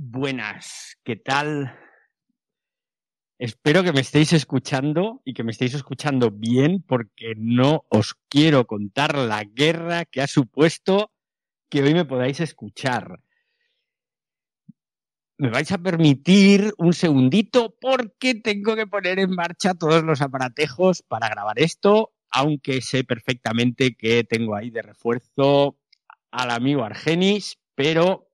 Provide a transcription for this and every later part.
Buenas, ¿qué tal? Espero que me estéis escuchando y que me estéis escuchando bien porque no os quiero contar la guerra que ha supuesto que hoy me podáis escuchar. Me vais a permitir un segundito porque tengo que poner en marcha todos los aparatejos para grabar esto, aunque sé perfectamente que tengo ahí de refuerzo al amigo Argenis, pero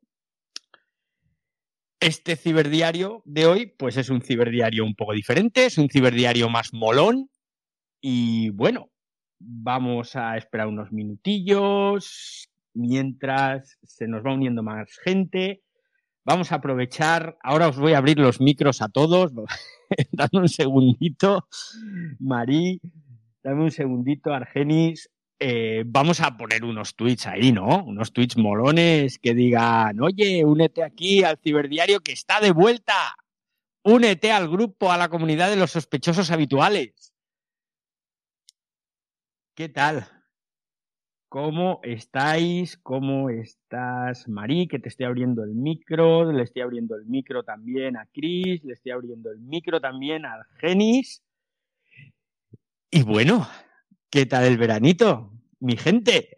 este ciberdiario de hoy, pues es un ciberdiario un poco diferente, es un ciberdiario más molón. Y bueno, vamos a esperar unos minutillos mientras se nos va uniendo más gente. Vamos a aprovechar, ahora os voy a abrir los micros a todos. dame un segundito, Marí, dame un segundito, Argenis. Eh, vamos a poner unos tweets ahí, ¿no? Unos tweets molones que digan, oye, únete aquí al ciberdiario que está de vuelta. Únete al grupo, a la comunidad de los sospechosos habituales. ¿Qué tal? ¿Cómo estáis? ¿Cómo estás, Marí? Que te estoy abriendo el micro. Le estoy abriendo el micro también a Chris. Le estoy abriendo el micro también a Genis. Y bueno, ¿Qué tal el veranito, mi gente?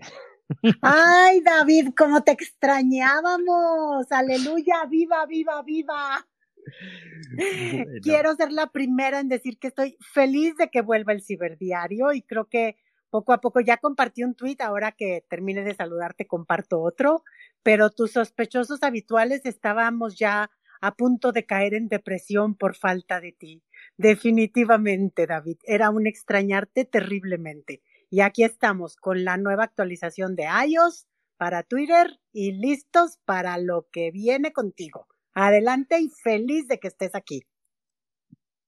Ay, David, cómo te extrañábamos. Aleluya, viva, viva, viva. Quiero ser la primera en decir que estoy feliz de que vuelva el ciberdiario y creo que poco a poco ya compartí un tweet, ahora que termine de saludarte comparto otro, pero tus sospechosos habituales estábamos ya a punto de caer en depresión por falta de ti. Definitivamente, David, era un extrañarte terriblemente. Y aquí estamos con la nueva actualización de iOS para Twitter y listos para lo que viene contigo. Adelante y feliz de que estés aquí.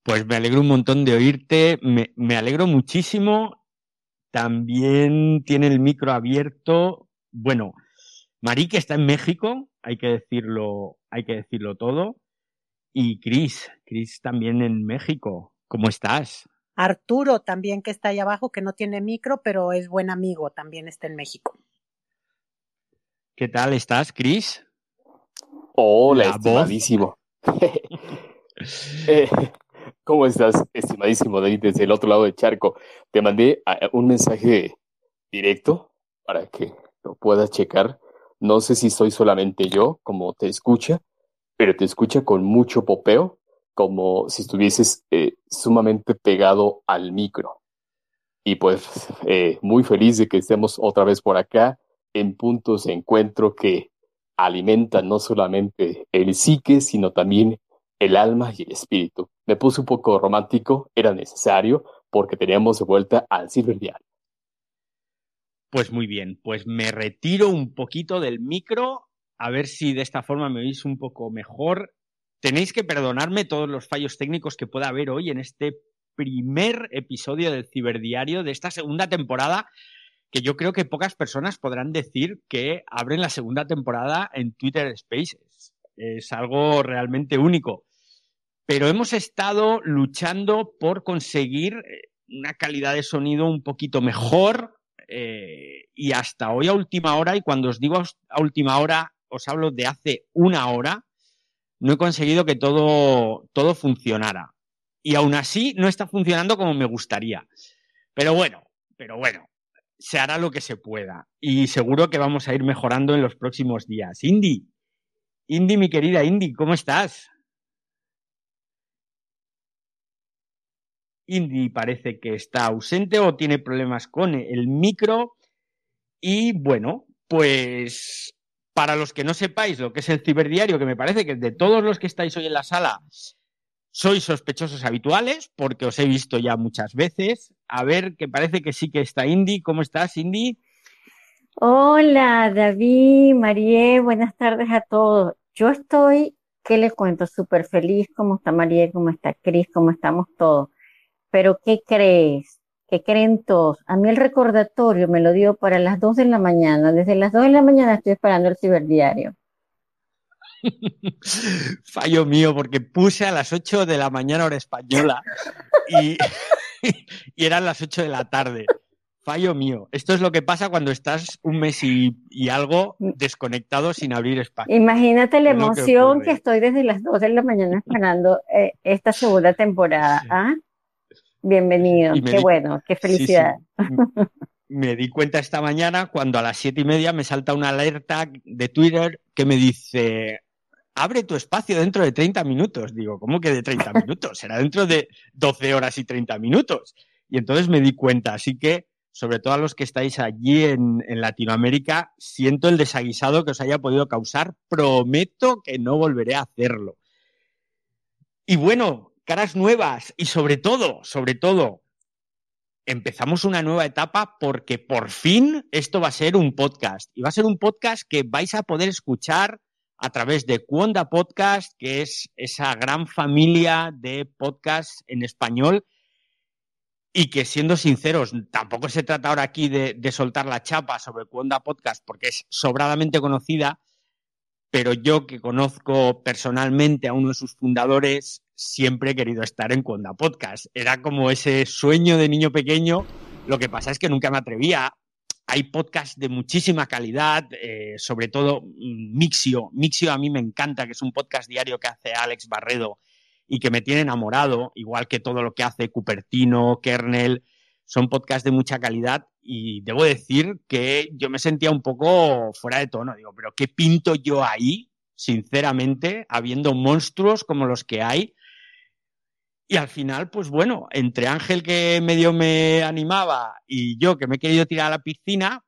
Pues me alegro un montón de oírte, me, me alegro muchísimo. También tiene el micro abierto. Bueno, Marí que está en México, hay que decirlo, hay que decirlo todo. Y Cris, Cris también en México. ¿Cómo estás? Arturo también que está ahí abajo, que no tiene micro, pero es buen amigo, también está en México. ¿Qué tal estás, Cris? Hola, estimadísimo. Eh, ¿Cómo estás, estimadísimo David, desde el otro lado del charco? Te mandé ah, un mensaje directo para que lo puedas checar. No sé si soy solamente yo, como te escucha, pero te escucha con mucho popeo, como si estuvieses eh, sumamente pegado al micro. Y pues eh, muy feliz de que estemos otra vez por acá en puntos de encuentro que alimentan no solamente el psique, sino también el alma y el espíritu. Me puse un poco romántico, era necesario, porque teníamos de vuelta al ciberdiario. Pues muy bien, pues me retiro un poquito del micro a ver si de esta forma me oís un poco mejor. Tenéis que perdonarme todos los fallos técnicos que pueda haber hoy en este primer episodio del Ciberdiario de esta segunda temporada, que yo creo que pocas personas podrán decir que abren la segunda temporada en Twitter Spaces. Es algo realmente único. Pero hemos estado luchando por conseguir eh, una calidad de sonido un poquito mejor, eh, y hasta hoy a última hora, y cuando os digo a última hora, os hablo de hace una hora, no he conseguido que todo, todo funcionara. Y aún así no está funcionando como me gustaría. Pero bueno, pero bueno, se hará lo que se pueda. Y seguro que vamos a ir mejorando en los próximos días. Indy, Indy, mi querida Indy, ¿cómo estás? Indy parece que está ausente o tiene problemas con el micro. Y bueno, pues para los que no sepáis lo que es el ciberdiario, que me parece que de todos los que estáis hoy en la sala, sois sospechosos habituales, porque os he visto ya muchas veces. A ver, que parece que sí que está Indy. ¿Cómo estás, Indy? Hola, David, María, buenas tardes a todos. Yo estoy, ¿qué les cuento? Súper feliz, ¿cómo está María? ¿Cómo está Cris? ¿Cómo estamos todos? Pero, ¿qué crees? Que creen todos. A mí el recordatorio me lo dio para las 2 de la mañana. Desde las 2 de la mañana estoy esperando el ciberdiario. Fallo mío, porque puse a las 8 de la mañana hora española y, y eran las 8 de la tarde. Fallo mío. Esto es lo que pasa cuando estás un mes y, algo desconectado sin abrir espacio. Imagínate la emoción que, estoy desde las 2 de la mañana esperando eh, esta segunda temporada. ¿ah? Bienvenido. Qué bueno, qué felicidad. me di cuenta esta mañana cuando a las siete y media me salta una alerta de Twitter que me dice abre tu espacio dentro de 30 minutos. Digo, ¿cómo que de 30 minutos? Será dentro de 12 horas y 30 minutos. Y entonces me di cuenta. Así que sobre todo a los que estáis allí en, Latinoamérica, siento el desaguisado que os haya podido causar. Prometo que no volveré a hacerlo. Y bueno, caras nuevas y sobre todo, sobre todo, empezamos una nueva etapa porque por fin esto va a ser un podcast. Y va a ser un podcast que vais a poder escuchar a través de Cuonda Podcast, que es esa gran familia de podcasts en español y que siendo sinceros, tampoco se trata ahora aquí de, soltar la chapa sobre Cuonda Podcast porque es sobradamente conocida, pero yo que conozco personalmente a uno de sus fundadores, siempre he querido estar en Cuonda Podcast. Era como ese sueño de niño pequeño. Lo que pasa es que nunca me atrevía. Hay podcasts de muchísima calidad, eh, sobre todo Mixio. Mixio a mí me encanta, que es un podcast diario que hace Alex Barredo y que me tiene enamorado, igual que todo lo que hace Cupertino, Kernel, son podcasts de mucha calidad y debo decir que yo me sentía un poco fuera de tono, digo, pero ¿qué pinto yo ahí, sinceramente, habiendo monstruos como los que hay? Y al final, pues bueno, entre Ángel que medio me animaba y yo que me he querido tirar a la piscina,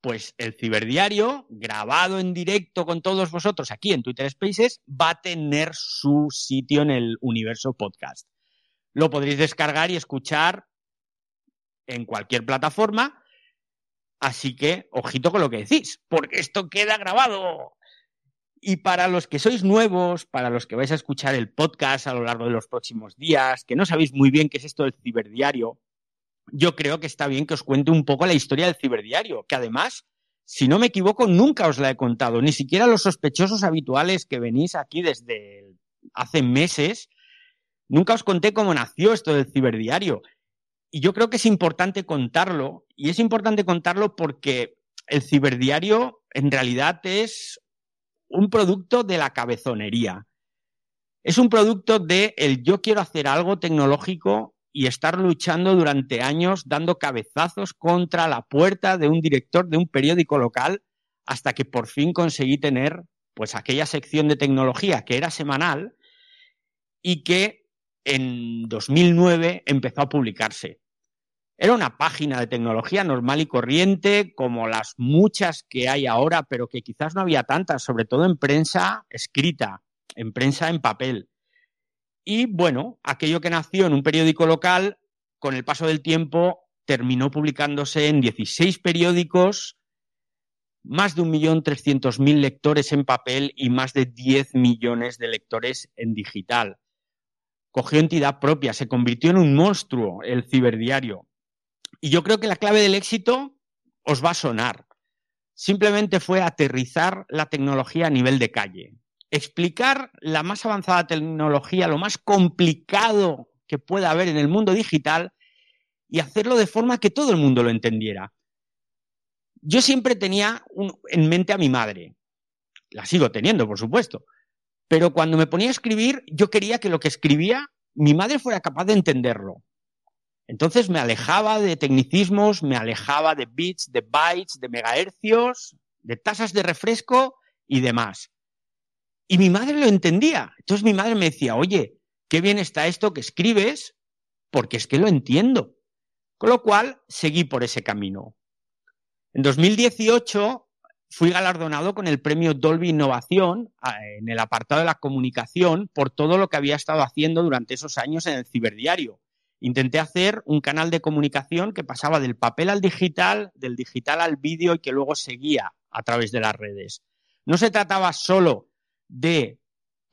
pues el ciberdiario, grabado en directo con todos vosotros aquí en Twitter Spaces, va a tener su sitio en el universo podcast. Lo podréis descargar y escuchar en cualquier plataforma. Así que, ojito con lo que decís, porque esto queda grabado. Y para los que sois nuevos, para los que vais a escuchar el podcast a lo largo de los próximos días, que no sabéis muy bien qué es esto del ciberdiario, yo creo que está bien que os cuente un poco la historia del ciberdiario, que además, si no me equivoco, nunca os la he contado, ni siquiera los sospechosos habituales que venís aquí desde hace meses, nunca os conté cómo nació esto del ciberdiario. Y yo creo que es importante contarlo, y es importante contarlo porque el ciberdiario en realidad es un producto de la cabezonería. Es un producto de el yo quiero hacer algo tecnológico y estar luchando durante años dando cabezazos contra la puerta de un director de un periódico local hasta que por fin conseguí tener pues aquella sección de tecnología que era semanal y que en 2009 empezó a publicarse. Era una página de tecnología normal y corriente, como las muchas que hay ahora, pero que quizás no había tantas, sobre todo en prensa escrita, en prensa en papel. Y bueno, aquello que nació en un periódico local, con el paso del tiempo terminó publicándose en 16 periódicos, más de 1.300.000 lectores en papel y más de 10 millones de lectores en digital. Cogió entidad propia, se convirtió en un monstruo el ciberdiario. Y yo creo que la clave del éxito os va a sonar. Simplemente fue aterrizar la tecnología a nivel de calle explicar la más avanzada tecnología, lo más complicado que pueda haber en el mundo digital y hacerlo de forma que todo el mundo lo entendiera. Yo siempre tenía en mente a mi madre, la sigo teniendo, por supuesto, pero cuando me ponía a escribir, yo quería que lo que escribía mi madre fuera capaz de entenderlo. Entonces me alejaba de tecnicismos, me alejaba de bits, de bytes, de megahercios, de tasas de refresco y demás. Y mi madre lo entendía. Entonces mi madre me decía, oye, qué bien está esto que escribes, porque es que lo entiendo. Con lo cual, seguí por ese camino. En 2018 fui galardonado con el premio Dolby Innovación en el apartado de la comunicación por todo lo que había estado haciendo durante esos años en el ciberdiario. Intenté hacer un canal de comunicación que pasaba del papel al digital, del digital al vídeo y que luego seguía a través de las redes. No se trataba solo de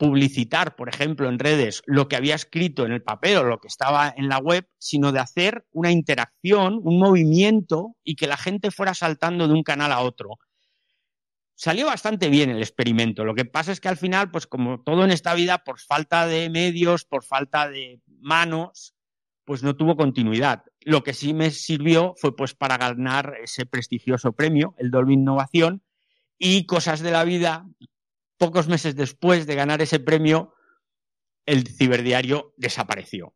publicitar, por ejemplo, en redes lo que había escrito en el papel o lo que estaba en la web, sino de hacer una interacción, un movimiento y que la gente fuera saltando de un canal a otro. Salió bastante bien el experimento. Lo que pasa es que al final, pues como todo en esta vida, por falta de medios, por falta de manos, pues no tuvo continuidad. Lo que sí me sirvió fue pues para ganar ese prestigioso premio, el Dolby Innovación, y cosas de la vida, pocos meses después de ganar ese premio, el ciberdiario desapareció.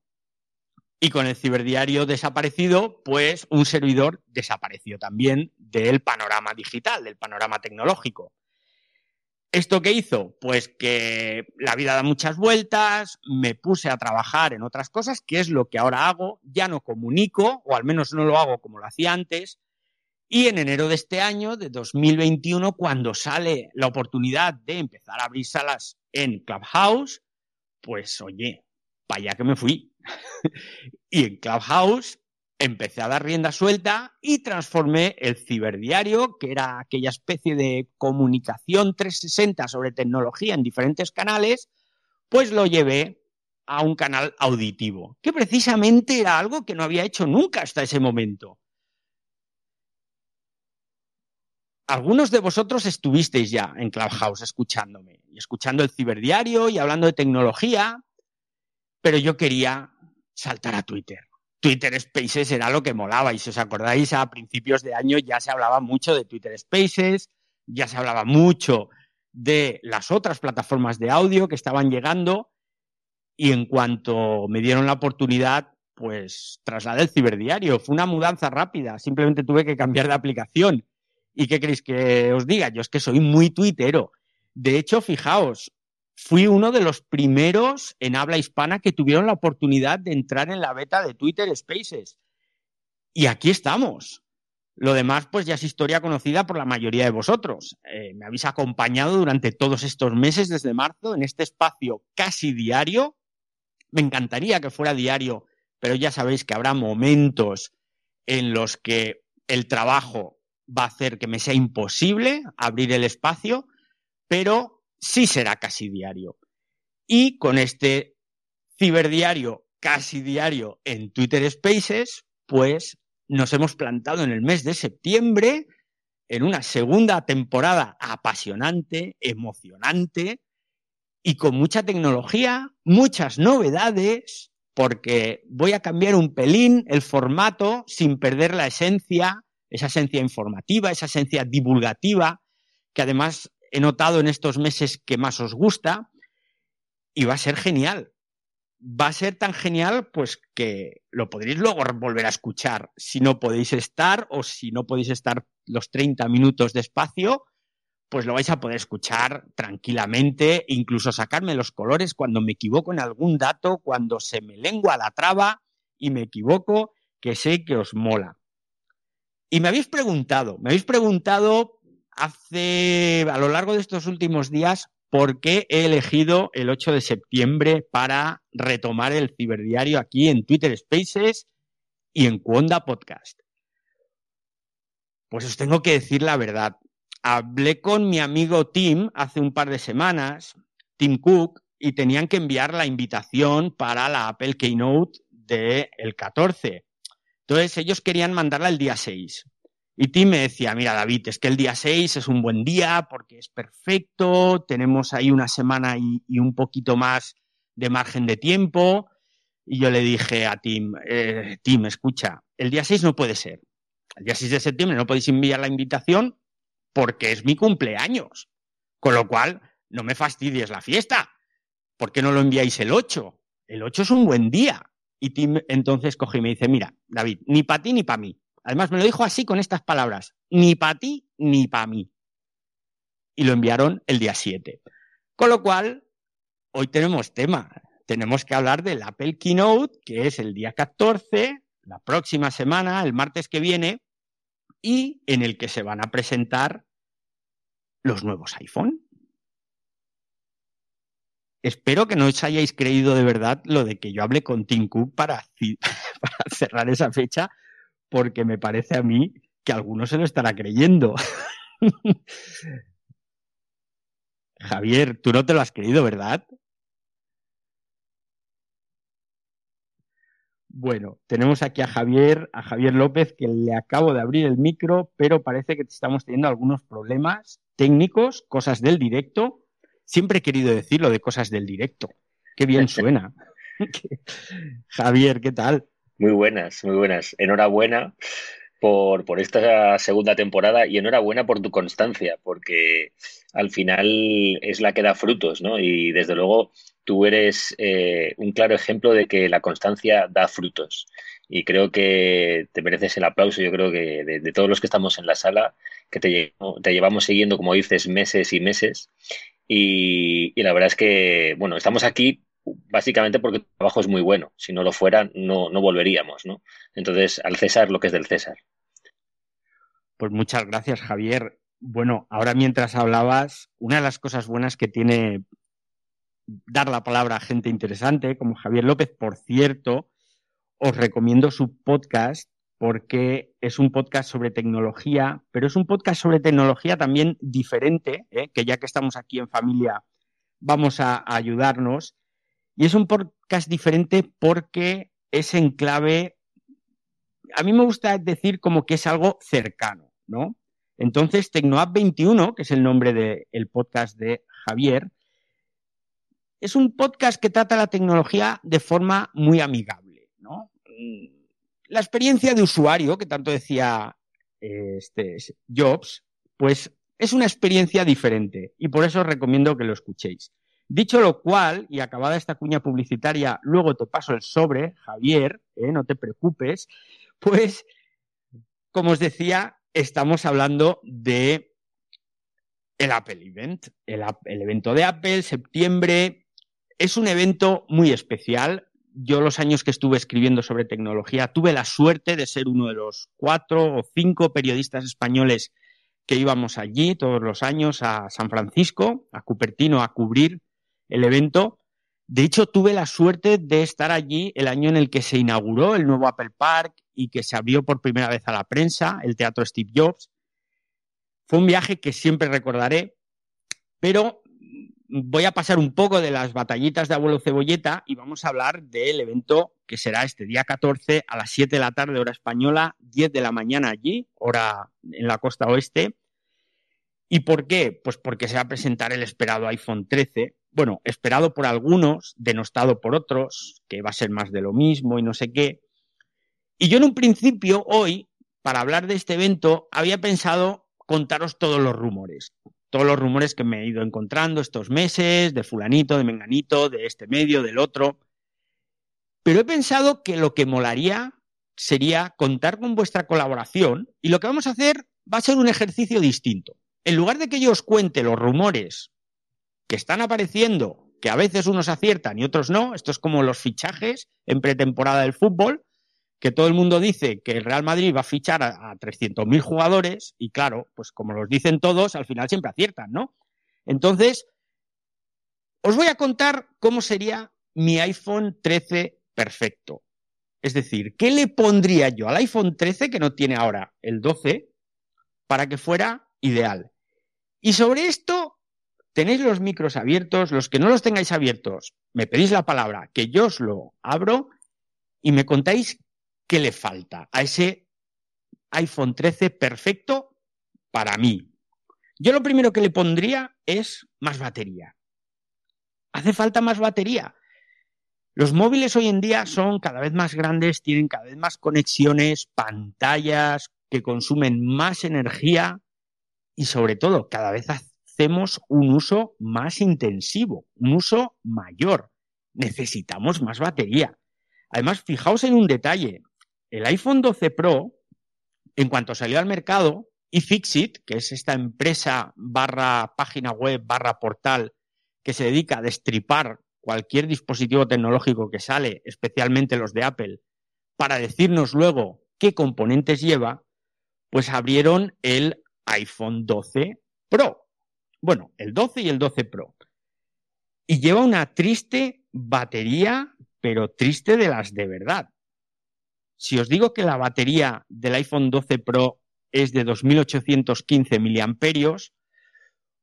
Y con el ciberdiario desaparecido, pues un servidor desapareció también del panorama digital, del panorama tecnológico. ¿Esto qué hizo? Pues que la vida da muchas vueltas, me puse a trabajar en otras cosas, que es lo que ahora hago, ya no comunico, o al menos no lo hago como lo hacía antes, y en enero de este año, de 2021, cuando sale la oportunidad de empezar a abrir salas en Clubhouse, pues oye, para allá que me fui. y en Clubhouse empecé a dar rienda suelta y transformé el ciberdiario, que era aquella especie de comunicación 360 sobre tecnología en diferentes canales, pues lo llevé a un canal auditivo, que precisamente era algo que no había hecho nunca hasta ese momento. Algunos de vosotros estuvisteis ya en Clubhouse escuchándome y escuchando el ciberdiario y hablando de tecnología, pero yo quería saltar a Twitter. Twitter Spaces era lo que molaba y si os acordáis a principios de año ya se hablaba mucho de Twitter Spaces, ya se hablaba mucho de las otras plataformas de audio que estaban llegando y en cuanto me dieron la oportunidad, pues trasladé el ciberdiario. Fue una mudanza rápida, simplemente tuve que cambiar de aplicación ¿Y qué queréis que os diga? Yo es que soy muy tuitero. De hecho, fijaos, fui uno de los primeros en habla hispana que tuvieron la oportunidad de entrar en la beta de Twitter Spaces. Y aquí estamos. Lo demás, pues ya es historia conocida por la mayoría de vosotros. Eh, me habéis acompañado durante todos estos meses, desde marzo, en este espacio casi diario. Me encantaría que fuera diario, pero ya sabéis que habrá momentos en los que el trabajo va a hacer que me sea imposible abrir el espacio, pero sí será casi diario. Y con este ciberdiario casi diario en Twitter Spaces, pues nos hemos plantado en el mes de septiembre en una segunda temporada apasionante, emocionante y con mucha tecnología, muchas novedades, porque voy a cambiar un pelín el formato sin perder la esencia esa esencia informativa, esa esencia divulgativa, que además he notado en estos meses que más os gusta, y va a ser genial. Va a ser tan genial, pues que lo podréis luego volver a escuchar si no podéis estar o si no podéis estar los 30 minutos de espacio, pues lo vais a poder escuchar tranquilamente, incluso sacarme los colores cuando me equivoco en algún dato, cuando se me lengua la traba y me equivoco, que sé que os mola. Y me habéis preguntado, me habéis preguntado hace, a lo largo de estos últimos días, por qué he elegido el 8 de septiembre para retomar el ciberdiario aquí en Twitter Spaces y en Cuonda Podcast. Pues os tengo que decir la verdad. Hablé con mi amigo Tim hace un par de semanas, Tim Cook, y tenían que enviar la invitación para la Apple Keynote del el 14. Entonces ellos querían mandarla el día 6. Y Tim me decía, mira David, es que el día 6 es un buen día porque es perfecto, tenemos ahí una semana y, un poquito más de margen de tiempo. Y yo le dije a Tim, eh, Tim, escucha, el día 6 no puede ser. El día 6 de septiembre no podéis enviar la invitación porque es mi cumpleaños. Con lo cual, no me fastidies la fiesta. ¿Por qué no lo enviáis el 8? El 8 es un buen día. Y Tim entonces coge y me dice, mira, David, ni para ti ni para mí. Además me lo dijo así con estas palabras, ni para ti ni para mí. Y lo enviaron el día 7. Con lo cual, hoy tenemos tema. Tenemos que hablar del Apple Keynote, que es el día 14, la próxima semana, el martes que viene, y en el que se van a presentar los nuevos iPhone. Espero que no os hayáis creído de verdad lo de que yo hable con Tim Cook para cerrar esa fecha, porque me parece a mí que alguno se lo estará creyendo. Javier, tú no te lo has creído, ¿verdad? Bueno, tenemos aquí a Javier, a Javier López, que le acabo de abrir el micro, pero parece que estamos teniendo algunos problemas técnicos, cosas del directo. Siempre he querido decirlo de cosas del directo. Qué bien suena. Javier, ¿qué tal? Muy buenas, muy buenas. Enhorabuena por, por esta segunda temporada y enhorabuena por tu constancia, porque al final es la que da frutos, ¿no? Y desde luego tú eres eh, un claro ejemplo de que la constancia da frutos. Y creo que te mereces el aplauso, yo creo que de, todos los que estamos en la sala, que te, te llevamos siguiendo, como dices, meses y meses. Y, y, la verdad es que, bueno, estamos aquí básicamente porque tu trabajo es muy bueno. Si no lo fuera, no, no volveríamos, ¿no? Entonces, al César lo que es del César. Pues muchas gracias, Javier. Bueno, ahora mientras hablabas, una de las cosas buenas que tiene dar la palabra a gente interesante, como Javier López, por cierto, os recomiendo su podcast porque es un podcast sobre tecnología, pero es un podcast sobre tecnología también diferente, ¿eh? que ya que estamos aquí en familia vamos a, a ayudarnos. Y es un podcast diferente porque es en clave, a mí me gusta decir como que es algo cercano, ¿no? Entonces, TecnoApp 21, que es el nombre del podcast de Javier, es un podcast que trata la tecnología de forma muy amigable, ¿no? La experiencia de usuario, que tanto decía este, Jobs, pues es una experiencia diferente y por eso os recomiendo que lo escuchéis. Dicho lo cual, y acabada esta cuña publicitaria, luego te paso el sobre, Javier, ¿eh? no te preocupes, pues, como os decía, estamos hablando de el Apple Event, el, el evento de Apple, septiembre. Es un evento muy especial. Yo los años que estuve escribiendo sobre tecnología tuve la suerte de ser uno de los cuatro o cinco periodistas españoles que íbamos allí todos los años a San Francisco, a Cupertino, a cubrir el evento. De hecho, tuve la suerte de estar allí el año en el que se inauguró el nuevo Apple Park y que se abrió por primera vez a la prensa, el Teatro Steve Jobs. Fue un viaje que siempre recordaré, pero voy a pasar un poco de las batallitas de abuelo cebolleta y vamos a hablar del evento que será este día 14 a las 7 de la tarde hora española, 10 de la mañana allí, hora en la costa oeste. ¿Y por qué? Pues porque se va a presentar el esperado iPhone 13, bueno, esperado por algunos, denostado por otros, que va a ser más de lo mismo y no sé qué. Y yo en un principio, hoy, para hablar de este evento, había pensado contaros todos los rumores, todos los rumores que me he ido encontrando estos meses, de fulanito, de menganito, de este medio, del otro. Pero he pensado que lo que molaría sería contar con vuestra colaboración y lo que vamos a hacer va a ser un ejercicio distinto. En lugar de que yo os cuente los rumores que están apareciendo, que a veces unos aciertan y otros no, esto es como los fichajes en pretemporada del fútbol, que todo el mundo dice que el Real Madrid va a fichar a, a 300.000 jugadores y claro, pues como los dicen todos, al final siempre aciertan, ¿no? Entonces, os voy a contar cómo sería mi iPhone 13 perfecto. Es decir, ¿qué le pondría yo al iPhone 13 que no tiene ahora el 12 para que fuera ideal? Y sobre esto tenéis los micros abiertos, los que no los tengáis abiertos, me pedís la palabra, que yo os lo abro y me contáis qué le falta a ese iPhone 13 perfecto para mí. Yo lo primero que le pondría es más batería. Hace falta más batería. Los móviles hoy en día son cada vez más grandes, tienen cada vez más conexiones, pantallas que consumen más energía y sobre todo cada vez hacemos un uso más intensivo, un uso mayor. Necesitamos más batería. Además, fijaos en un detalle. El iPhone 12 Pro, en cuanto salió al mercado, iFixit, que es esta empresa barra página web barra portal que se dedica a destripar cualquier dispositivo tecnológico que sale, especialmente los de Apple, para decirnos luego qué componentes lleva, pues abrieron el iPhone 12 Pro. Bueno, el 12 y el 12 Pro. Y lleva una triste batería, pero triste de las de verdad. Si os digo que la batería del iPhone 12 Pro es de 2815 miliamperios,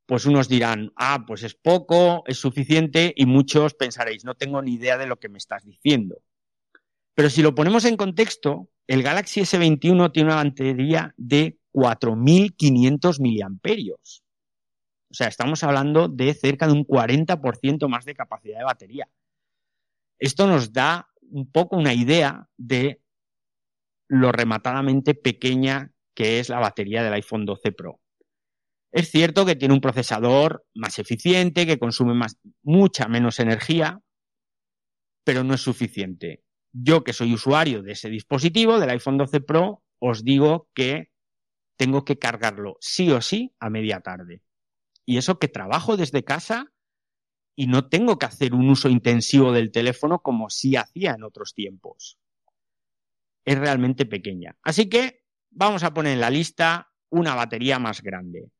pues unos dirán, ah, pues es poco, es suficiente, y muchos pensaréis, no tengo ni idea de lo que me estás diciendo. Pero si lo ponemos en contexto, el Galaxy S21 tiene una batería de 4500 miliamperios. O sea, estamos hablando de cerca de un 40% más de capacidad de batería. Esto nos da un poco una idea de lo rematadamente pequeña que es la batería del iPhone 12 Pro. Es cierto que tiene un procesador más eficiente, que consume mucha menos energía, pero no es suficiente. Yo que soy usuario de ese dispositivo, del iPhone 12 Pro, os digo que tengo que cargarlo sí o sí a media tarde. Y eso que trabajo desde casa y no tengo que hacer un uso intensivo del teléfono como sí hacía en otros tiempos. Es realmente pequeña. Así que vamos a poner en la lista una batería más grande.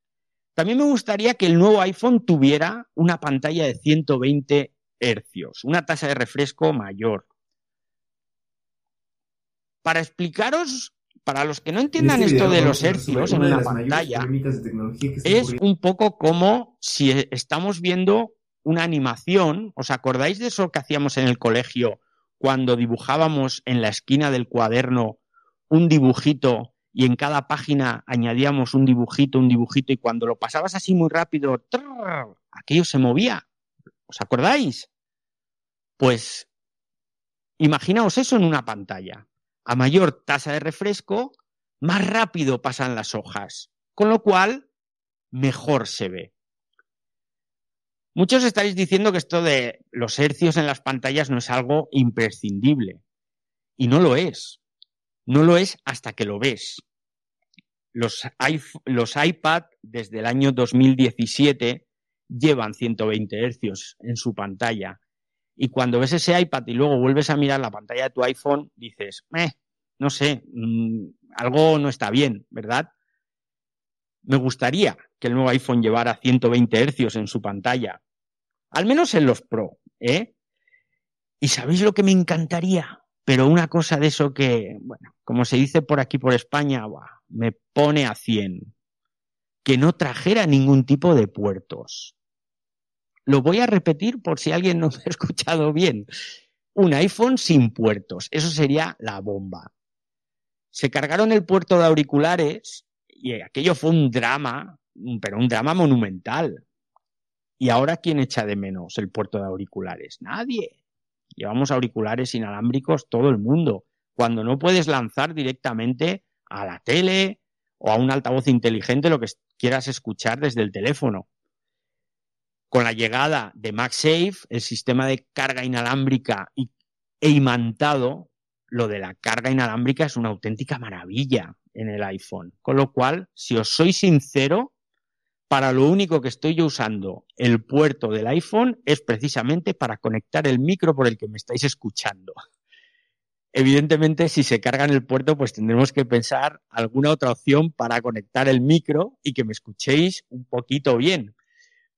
También me gustaría que el nuevo iPhone tuviera una pantalla de 120 hercios, una tasa de refresco mayor. Para explicaros, para los que no entiendan este esto de los hercios en una pantalla, es un poco como si estamos viendo una animación. ¿Os acordáis de eso que hacíamos en el colegio cuando dibujábamos en la esquina del cuaderno un dibujito y en cada página añadíamos un dibujito, un dibujito y cuando lo pasabas así muy rápido, aquello se movía? ¿Os acordáis? Pues imaginaos eso en una pantalla. A mayor tasa de refresco, más rápido pasan las hojas, con lo cual mejor se ve. Muchos estaréis diciendo que esto de los hercios en las pantallas no es algo imprescindible. Y no lo es. No lo es hasta que lo ves. Los, los iPad desde el año 2017 llevan 120 hercios en su pantalla. Y cuando ves ese iPad y luego vuelves a mirar la pantalla de tu iPhone, dices, eh, no sé, mm, algo no está bien, ¿verdad? Me gustaría que el nuevo iPhone llevara 120 hercios en su pantalla. Al menos en los Pro, ¿eh? ¿Y sabéis lo que me encantaría? Pero una cosa de eso que, bueno, como se dice por aquí por España, me pone a 100. Que no trajera ningún tipo de puertos. Lo voy a repetir por si alguien no me ha escuchado bien. Un iPhone sin puertos. Eso sería la bomba. Se cargaron el puerto de auriculares y aquello fue un drama, pero un drama monumental. ¿Y ahora quién echa de menos el puerto de auriculares? Nadie. Llevamos auriculares inalámbricos todo el mundo. Cuando no puedes lanzar directamente a la tele o a un altavoz inteligente lo que quieras escuchar desde el teléfono. Con la llegada de MagSafe, el sistema de carga inalámbrica e imantado, lo de la carga inalámbrica es una auténtica maravilla en el iPhone. Con lo cual, si os soy sincero, para lo único que estoy yo usando el puerto del iPhone es precisamente para conectar el micro por el que me estáis escuchando. Evidentemente, si se carga en el puerto, pues tendremos que pensar alguna otra opción para conectar el micro y que me escuchéis un poquito bien.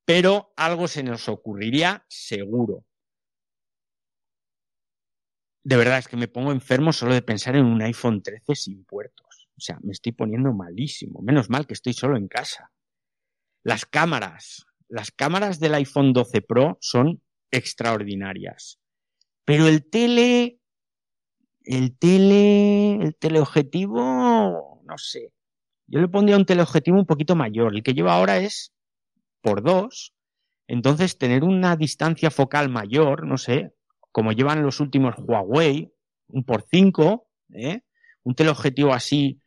Pero algo se nos ocurriría seguro. De verdad es que me pongo enfermo solo de pensar en un iPhone 13 sin puertos. O sea, me estoy poniendo malísimo. Menos mal que estoy solo en casa. Las cámaras. Las cámaras del iPhone 12 Pro son extraordinarias. Pero el tele, el tele, el teleobjetivo, no sé. Yo le pondría un teleobjetivo un poquito mayor. El que lleva ahora es por dos. Entonces, tener una distancia focal mayor, no sé, como llevan los últimos Huawei, un por cinco, ¿eh? un teleobjetivo así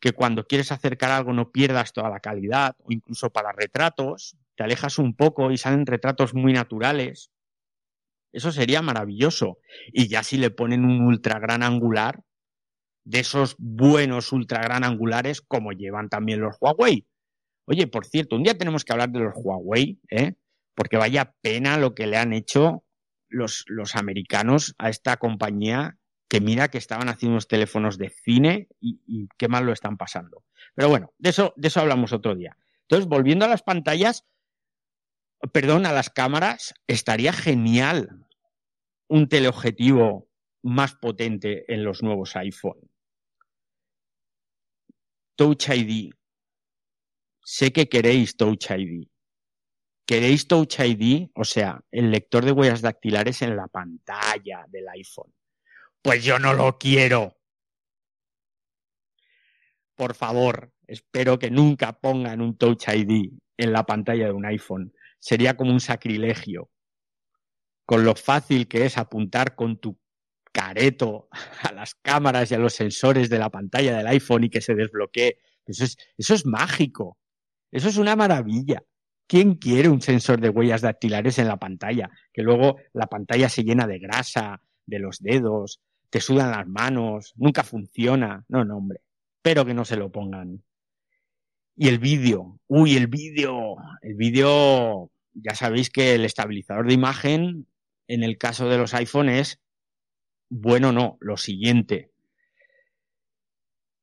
que cuando quieres acercar algo no pierdas toda la calidad, o incluso para retratos, te alejas un poco y salen retratos muy naturales. Eso sería maravilloso. Y ya si le ponen un ultra gran angular, de esos buenos ultra gran angulares, como llevan también los Huawei. Oye, por cierto, un día tenemos que hablar de los Huawei, ¿eh? porque vaya pena lo que le han hecho los, los americanos a esta compañía que mira que estaban haciendo unos teléfonos de cine y, qué mal lo están pasando. Pero bueno, de eso, de eso hablamos otro día. Entonces, volviendo a las pantallas, perdón, a las cámaras, estaría genial un teleobjetivo más potente en los nuevos iPhone. Touch ID. Sé que queréis Touch ID. ¿Queréis Touch ID? O sea, el lector de huellas dactilares en la pantalla del iPhone. Pues yo no lo quiero. Por favor, espero que nunca pongan un Touch ID en la pantalla de un iPhone. Sería como un sacrilegio. Con lo fácil que es apuntar con tu careto a las cámaras y a los sensores de la pantalla del iPhone y que se desbloquee. Eso es, eso es mágico. Eso es una maravilla. ¿Quién quiere un sensor de huellas dactilares en la pantalla? Que luego la pantalla se llena de grasa, de los dedos, te sudan las manos, nunca funciona. No, no, hombre. Pero que no se lo pongan. Y el vídeo. Uy, el vídeo. El vídeo, ya sabéis que el estabilizador de imagen, en el caso de los iPhone, es bueno, no, lo siguiente.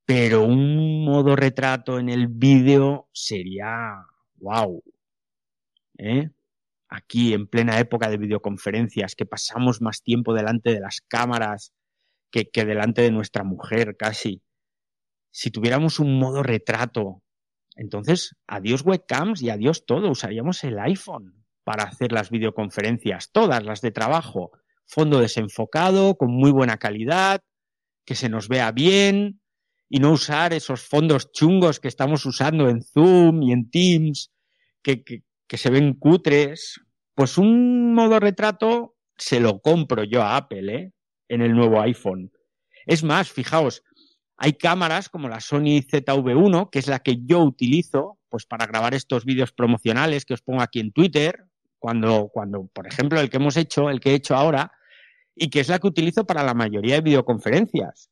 Pero un modo retrato en el vídeo sería wow. ¿Eh? Aquí, en plena época de videoconferencias, que pasamos más tiempo delante de las cámaras que, que delante de nuestra mujer, casi. Si tuviéramos un modo retrato, entonces adiós webcams y adiós todo. Usaríamos el iPhone para hacer las videoconferencias, todas las de trabajo. Fondo desenfocado, con muy buena calidad, que se nos vea bien, y no usar esos fondos chungos que estamos usando en Zoom y en Teams, que, que, se ven cutres, pues un modo retrato se lo compro yo a Apple, ¿eh? En el nuevo iPhone. Es más, fijaos, hay cámaras como la Sony ZV1, que es la que yo utilizo, pues para grabar estos vídeos promocionales que os pongo aquí en Twitter, cuando, cuando, por ejemplo, el que hemos hecho, el que he hecho ahora, y que es la que utilizo para la mayoría de videoconferencias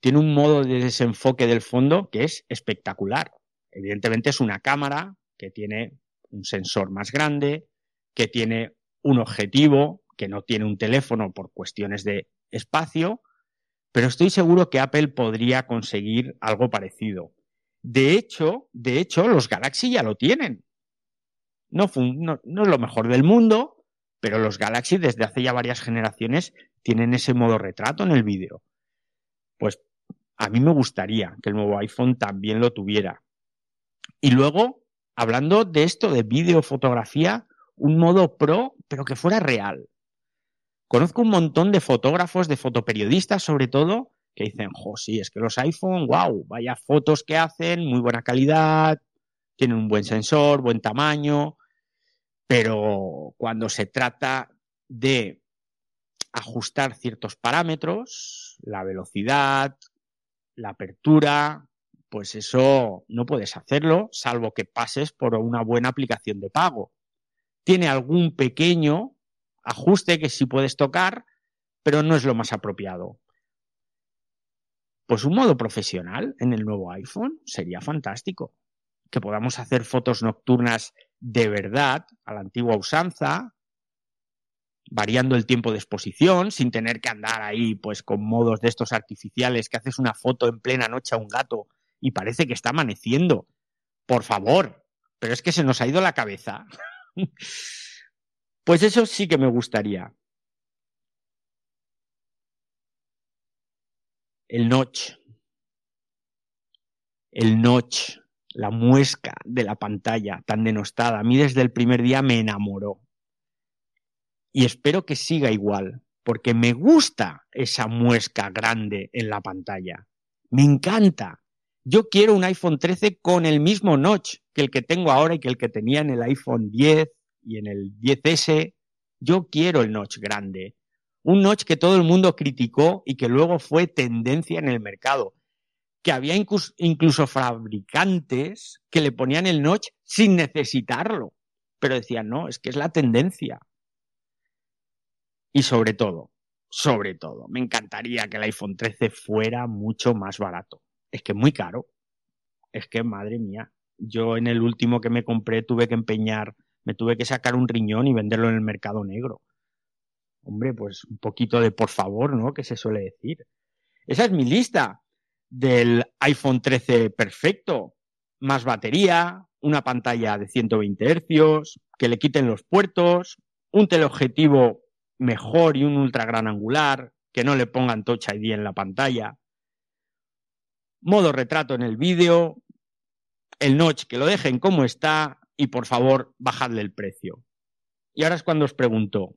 tiene un modo de desenfoque del fondo que es espectacular. Evidentemente es una cámara que tiene un sensor más grande, que tiene un objetivo, que no tiene un teléfono por cuestiones de espacio, pero estoy seguro que Apple podría conseguir algo parecido. De hecho, de hecho, los Galaxy ya lo tienen. No, es lo mejor del mundo, pero los Galaxy desde hace ya varias generaciones tienen ese modo retrato en el vídeo. Pues a mí me gustaría que el nuevo iPhone también lo tuviera. Y luego, hablando de esto de vídeo, fotografía, un modo pro, pero que fuera real. Conozco un montón de fotógrafos, de fotoperiodistas sobre todo, que dicen, jo, sí, es que los iPhone, wow, vaya fotos que hacen, muy buena calidad, tienen un buen sensor, buen tamaño, pero cuando se trata de ajustar ciertos parámetros, la velocidad, la apertura, pues eso no puedes hacerlo, salvo que pases por una buena aplicación de pago. Tiene algún pequeño ajuste que sí puedes tocar, pero no es lo más apropiado. Pues un modo profesional en el nuevo iPhone sería fantástico. Que podamos hacer fotos nocturnas de verdad, a la antigua usanza, variando el tiempo de exposición, sin tener que andar ahí pues con modos de estos artificiales que haces una foto en plena noche a un gato y parece que está amaneciendo. Por favor, pero es que se nos ha ido la cabeza. pues eso sí que me gustaría. El notch. El notch, la muesca de la pantalla tan denostada. A mí desde el primer día me enamoró y espero que siga igual, porque me gusta esa muesca grande en la pantalla. Me encanta. Yo quiero un iPhone 13 con el mismo notch que el que tengo ahora y que el que tenía en el iPhone 10 y en el 10S. Yo quiero el notch grande. Un notch que todo el mundo criticó y que luego fue tendencia en el mercado. Que había incluso, fabricantes que le ponían el notch sin necesitarlo. Pero decían, no, es que es la tendencia. Y sobre todo, sobre todo, me encantaría que el iPhone 13 fuera mucho más barato. Es que muy caro. Es que, madre mía, yo en el último que me compré tuve que empeñar, me tuve que sacar un riñón y venderlo en el mercado negro. Hombre, pues un poquito de por favor, ¿no? Que se suele decir. Esa es mi lista del iPhone 13 perfecto. Más batería, una pantalla de 120 Hz, que le quiten los puertos, un teleobjetivo mejor y un ultra gran angular, que no le pongan Touch ID en la pantalla, modo retrato en el vídeo, el notch que lo dejen como está y por favor bajadle el precio. Y ahora es cuando os pregunto,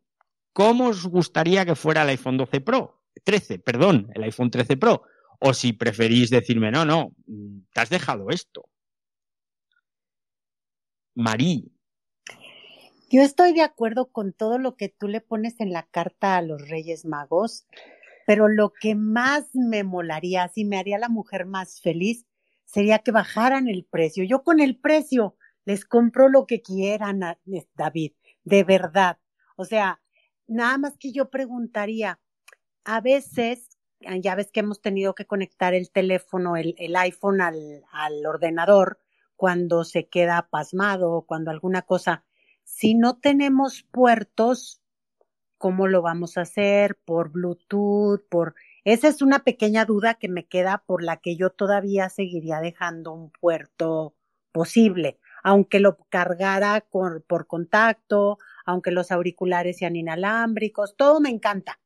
¿cómo os gustaría que fuera el iPhone 12 Pro? 13, perdón, el iPhone 13 Pro. O si preferís decirme, no, no, te has dejado esto. Marí, Yo estoy de acuerdo con todo lo que tú le pones en la carta a los Reyes Magos, pero lo que más me molaría, si me haría la mujer más feliz, sería que bajaran el precio. Yo con el precio les compro lo que quieran, David, de verdad. O sea, nada más que yo preguntaría, a veces, ya ves que hemos tenido que conectar el teléfono, el, iPhone al, al ordenador cuando se queda pasmado o cuando alguna cosa. Si no tenemos puertos, ¿cómo lo vamos a hacer? ¿Por Bluetooth? ¿Por esa es una pequeña duda que me queda por la que yo todavía seguiría dejando un puerto posible, aunque lo cargara por contacto, aunque los auriculares sean inalámbricos, todo me encanta,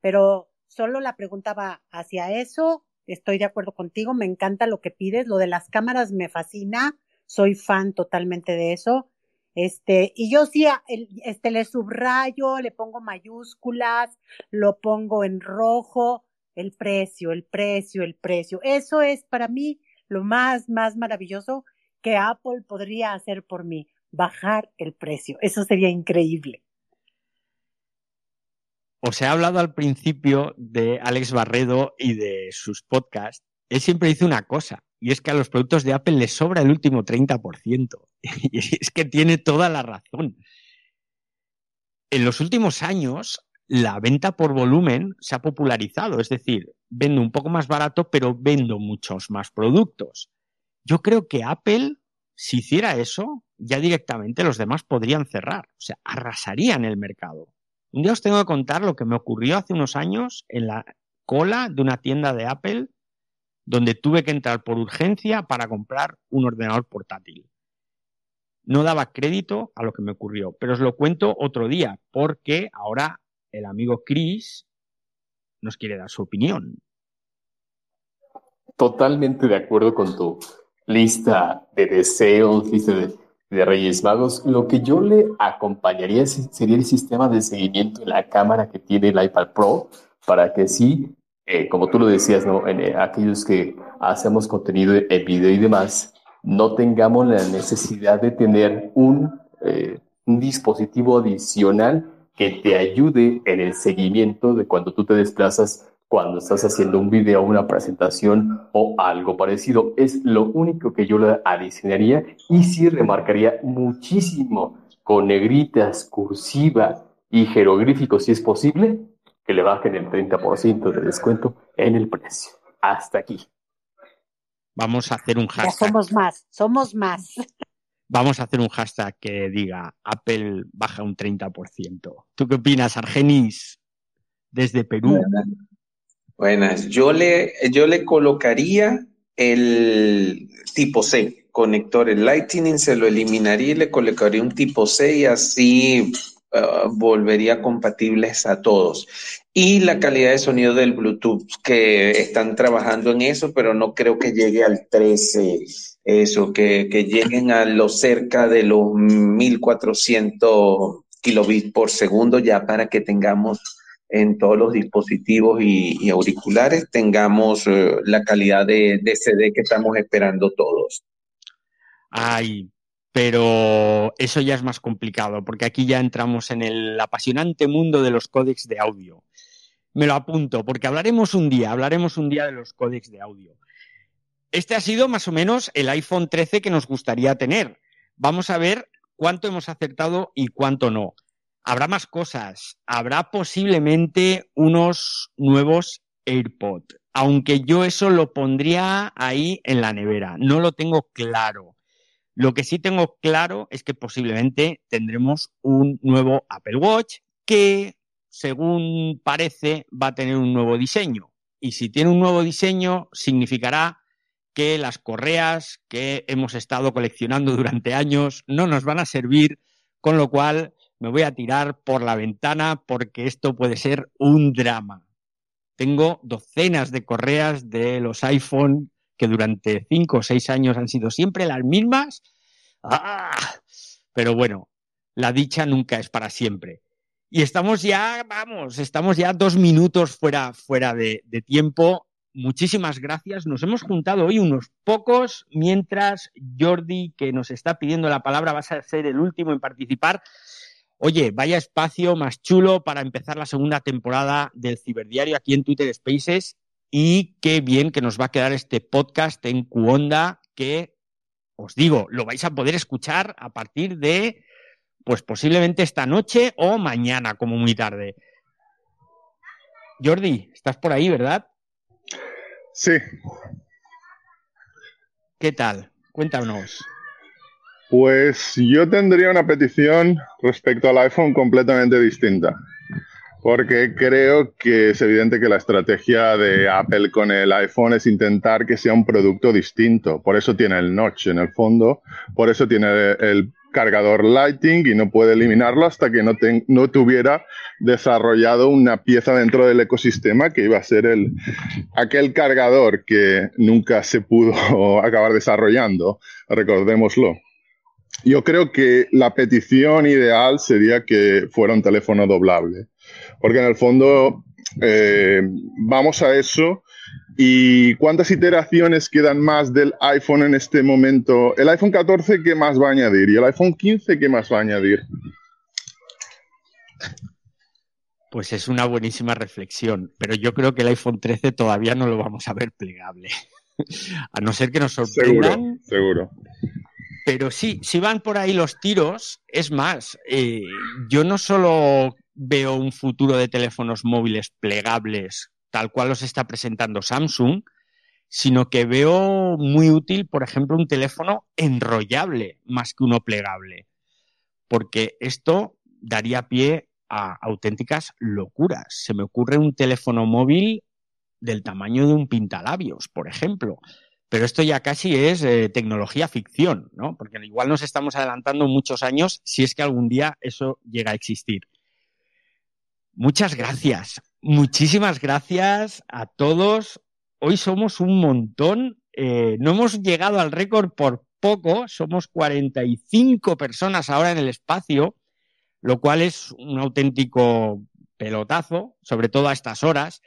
pero solo la pregunta va hacia eso, estoy de acuerdo contigo, me encanta lo que pides, lo de las cámaras me fascina, soy fan totalmente de eso. Este, y yo sí, este, le subrayo, le pongo mayúsculas, lo pongo en rojo, el precio, el precio, el precio. Eso es para mí lo más, más maravilloso que Apple podría hacer por mí, bajar el precio. Eso sería increíble. Os he hablado al principio de Alex Barredo y de sus podcasts. Él siempre dice una cosa, y es que a los productos de Apple les sobra el último 30%. Y es que tiene toda la razón. En los últimos años, la venta por volumen se ha popularizado, es decir, vendo un poco más barato, pero vendo muchos más productos. Yo creo que Apple, si hiciera eso, ya directamente los demás podrían cerrar, o sea, arrasarían el mercado. Un día os tengo que contar lo que me ocurrió hace unos años en la cola de una tienda de Apple donde tuve que entrar por urgencia para comprar un ordenador portátil. No daba crédito a lo que me ocurrió, pero os lo cuento otro día, porque ahora el amigo Chris nos quiere dar su opinión. Totalmente de acuerdo con tu lista de deseos, lista de, Reyes Magos. Lo que yo le acompañaría sería el sistema de seguimiento en la cámara que tiene el iPad Pro para que sí, eh, como tú lo decías, ¿no? En, eh, aquellos que hacemos contenido en video y demás, no tengamos la necesidad de tener un, eh, un dispositivo adicional que te ayude en el seguimiento de cuando tú te desplazas, cuando estás haciendo un video, una presentación o algo parecido. Es lo único que yo le adicionaría y sí remarcaría muchísimo con negritas, cursiva y jeroglíficos si es posible, que le bajen el 30% de descuento en el precio. Hasta aquí. Vamos a hacer un hashtag. Ya somos más, somos más. Vamos a hacer un hashtag que diga Apple baja un 30%. ¿Tú qué opinas, Argenis? Desde Perú. Buenas. Yo le, yo le colocaría el tipo C, conector, el Lightning, se lo eliminaría y le colocaría un tipo C y así uh, volvería compatibles a todos. Y la calidad de sonido del Bluetooth, que están trabajando en eso, pero no creo que llegue al 13 eso, que, lleguen a lo cerca de los 1400 kilobits por segundo ya para que tengamos en todos los dispositivos y, auriculares, tengamos eh, la calidad de, de CD que estamos esperando todos. Ay, pero eso ya es más complicado, porque aquí ya entramos en el apasionante mundo de los códecs de audio. Me lo apunto, porque hablaremos un día, hablaremos un día de los códecs de audio. Este ha sido más o menos el iPhone 13 que nos gustaría tener. Vamos a ver cuánto hemos acertado y cuánto no. Habrá más cosas. Habrá posiblemente unos nuevos AirPods. Aunque yo eso lo pondría ahí en la nevera. No lo tengo claro. Lo que sí tengo claro es que posiblemente tendremos un nuevo Apple Watch que, según parece, va a tener un nuevo diseño. Y si tiene un nuevo diseño, significará que las correas que hemos estado coleccionando durante años no nos van a servir, con lo cual me voy a tirar por la ventana porque esto puede ser un drama. Tengo docenas de correas de los iPhone que durante cinco o seis años han sido siempre las mismas. ¡Ah! Pero bueno, la dicha nunca es para siempre. Y estamos ya, vamos, estamos ya dos minutos fuera, fuera de, tiempo muchísimas gracias. Nos hemos juntado hoy unos pocos, mientras Jordi, que nos está pidiendo la palabra, va a ser el último en participar. Oye, vaya espacio más chulo para empezar la segunda temporada del Ciberdiario aquí en Twitter Spaces y qué bien que nos va a quedar este podcast en Cuonda que os digo, lo vais a poder escuchar a partir de pues posiblemente esta noche o mañana como muy tarde. Jordi, estás por ahí, ¿verdad? Sí. ¿Qué tal? Cuéntanos. Pues yo tendría una petición respecto al iPhone completamente distinta, porque creo que es evidente que la estrategia de Apple con el iPhone es intentar que sea un producto distinto. Por eso tiene el notch en el fondo, por eso tiene el cargador Lighting y no puede eliminarlo hasta que no, no tuviera desarrollado una pieza dentro del ecosistema que iba a ser el, aquel cargador que nunca se pudo acabar desarrollando, recordémoslo. Yo creo que la petición ideal sería que fuera un teléfono doblable, porque en el fondo eh, vamos a eso. ¿Y cuántas iteraciones quedan más del iPhone en este momento? El iPhone 14, ¿qué más va a añadir? ¿Y el iPhone 15, qué más va a añadir? Pues es una buenísima reflexión, pero yo creo que el iPhone 13 todavía no lo vamos a ver plegable. a no ser que nos sorprendan. Seguro, seguro. Pero sí, si van por ahí los tiros, es más, eh, yo no solo veo un futuro de teléfonos móviles plegables tal cual los está presentando Samsung, sino que veo muy útil, por ejemplo, un teléfono enrollable más que uno plegable, porque esto daría pie a auténticas locuras. Se me ocurre un teléfono móvil del tamaño de un pintalabios, por ejemplo, pero esto ya casi es eh, tecnología ficción, ¿no? Porque igual nos estamos adelantando muchos años si es que algún día eso llega a existir. Muchas gracias, muchísimas gracias a todos. Hoy somos un montón. Eh, no hemos llegado al récord por poco, somos 45 personas ahora en el espacio, lo cual es un auténtico pelotazo, sobre todo a estas horas.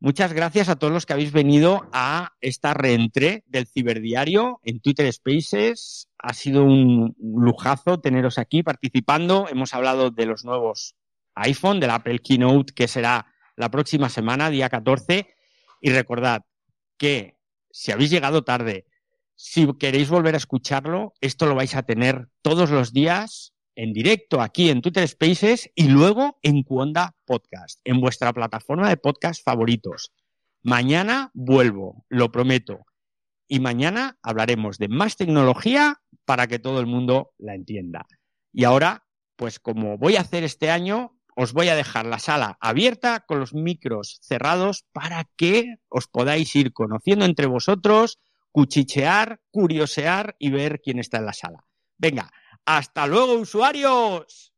Muchas gracias a todos los que habéis venido a esta reentré del Ciberdiario en Twitter Spaces. Ha sido un lujazo teneros aquí participando. Hemos hablado de los nuevos iPhone, del Apple Keynote que será la próxima semana, día 14. Y recordad que si habéis llegado tarde, si queréis volver a escucharlo, esto lo vais a tener todos los días en directo aquí en Twitter Spaces y luego en Cuonda Podcast, en vuestra plataforma de podcast favoritos. Mañana vuelvo, lo prometo. Y mañana hablaremos de más tecnología para que todo el mundo la entienda. Y ahora, pues como voy a hacer este año, os voy a dejar la sala abierta con los micros cerrados para que os podáis ir conociendo entre vosotros, cuchichear, curiosear y ver quién está en la sala. Venga, hasta luego, usuarios.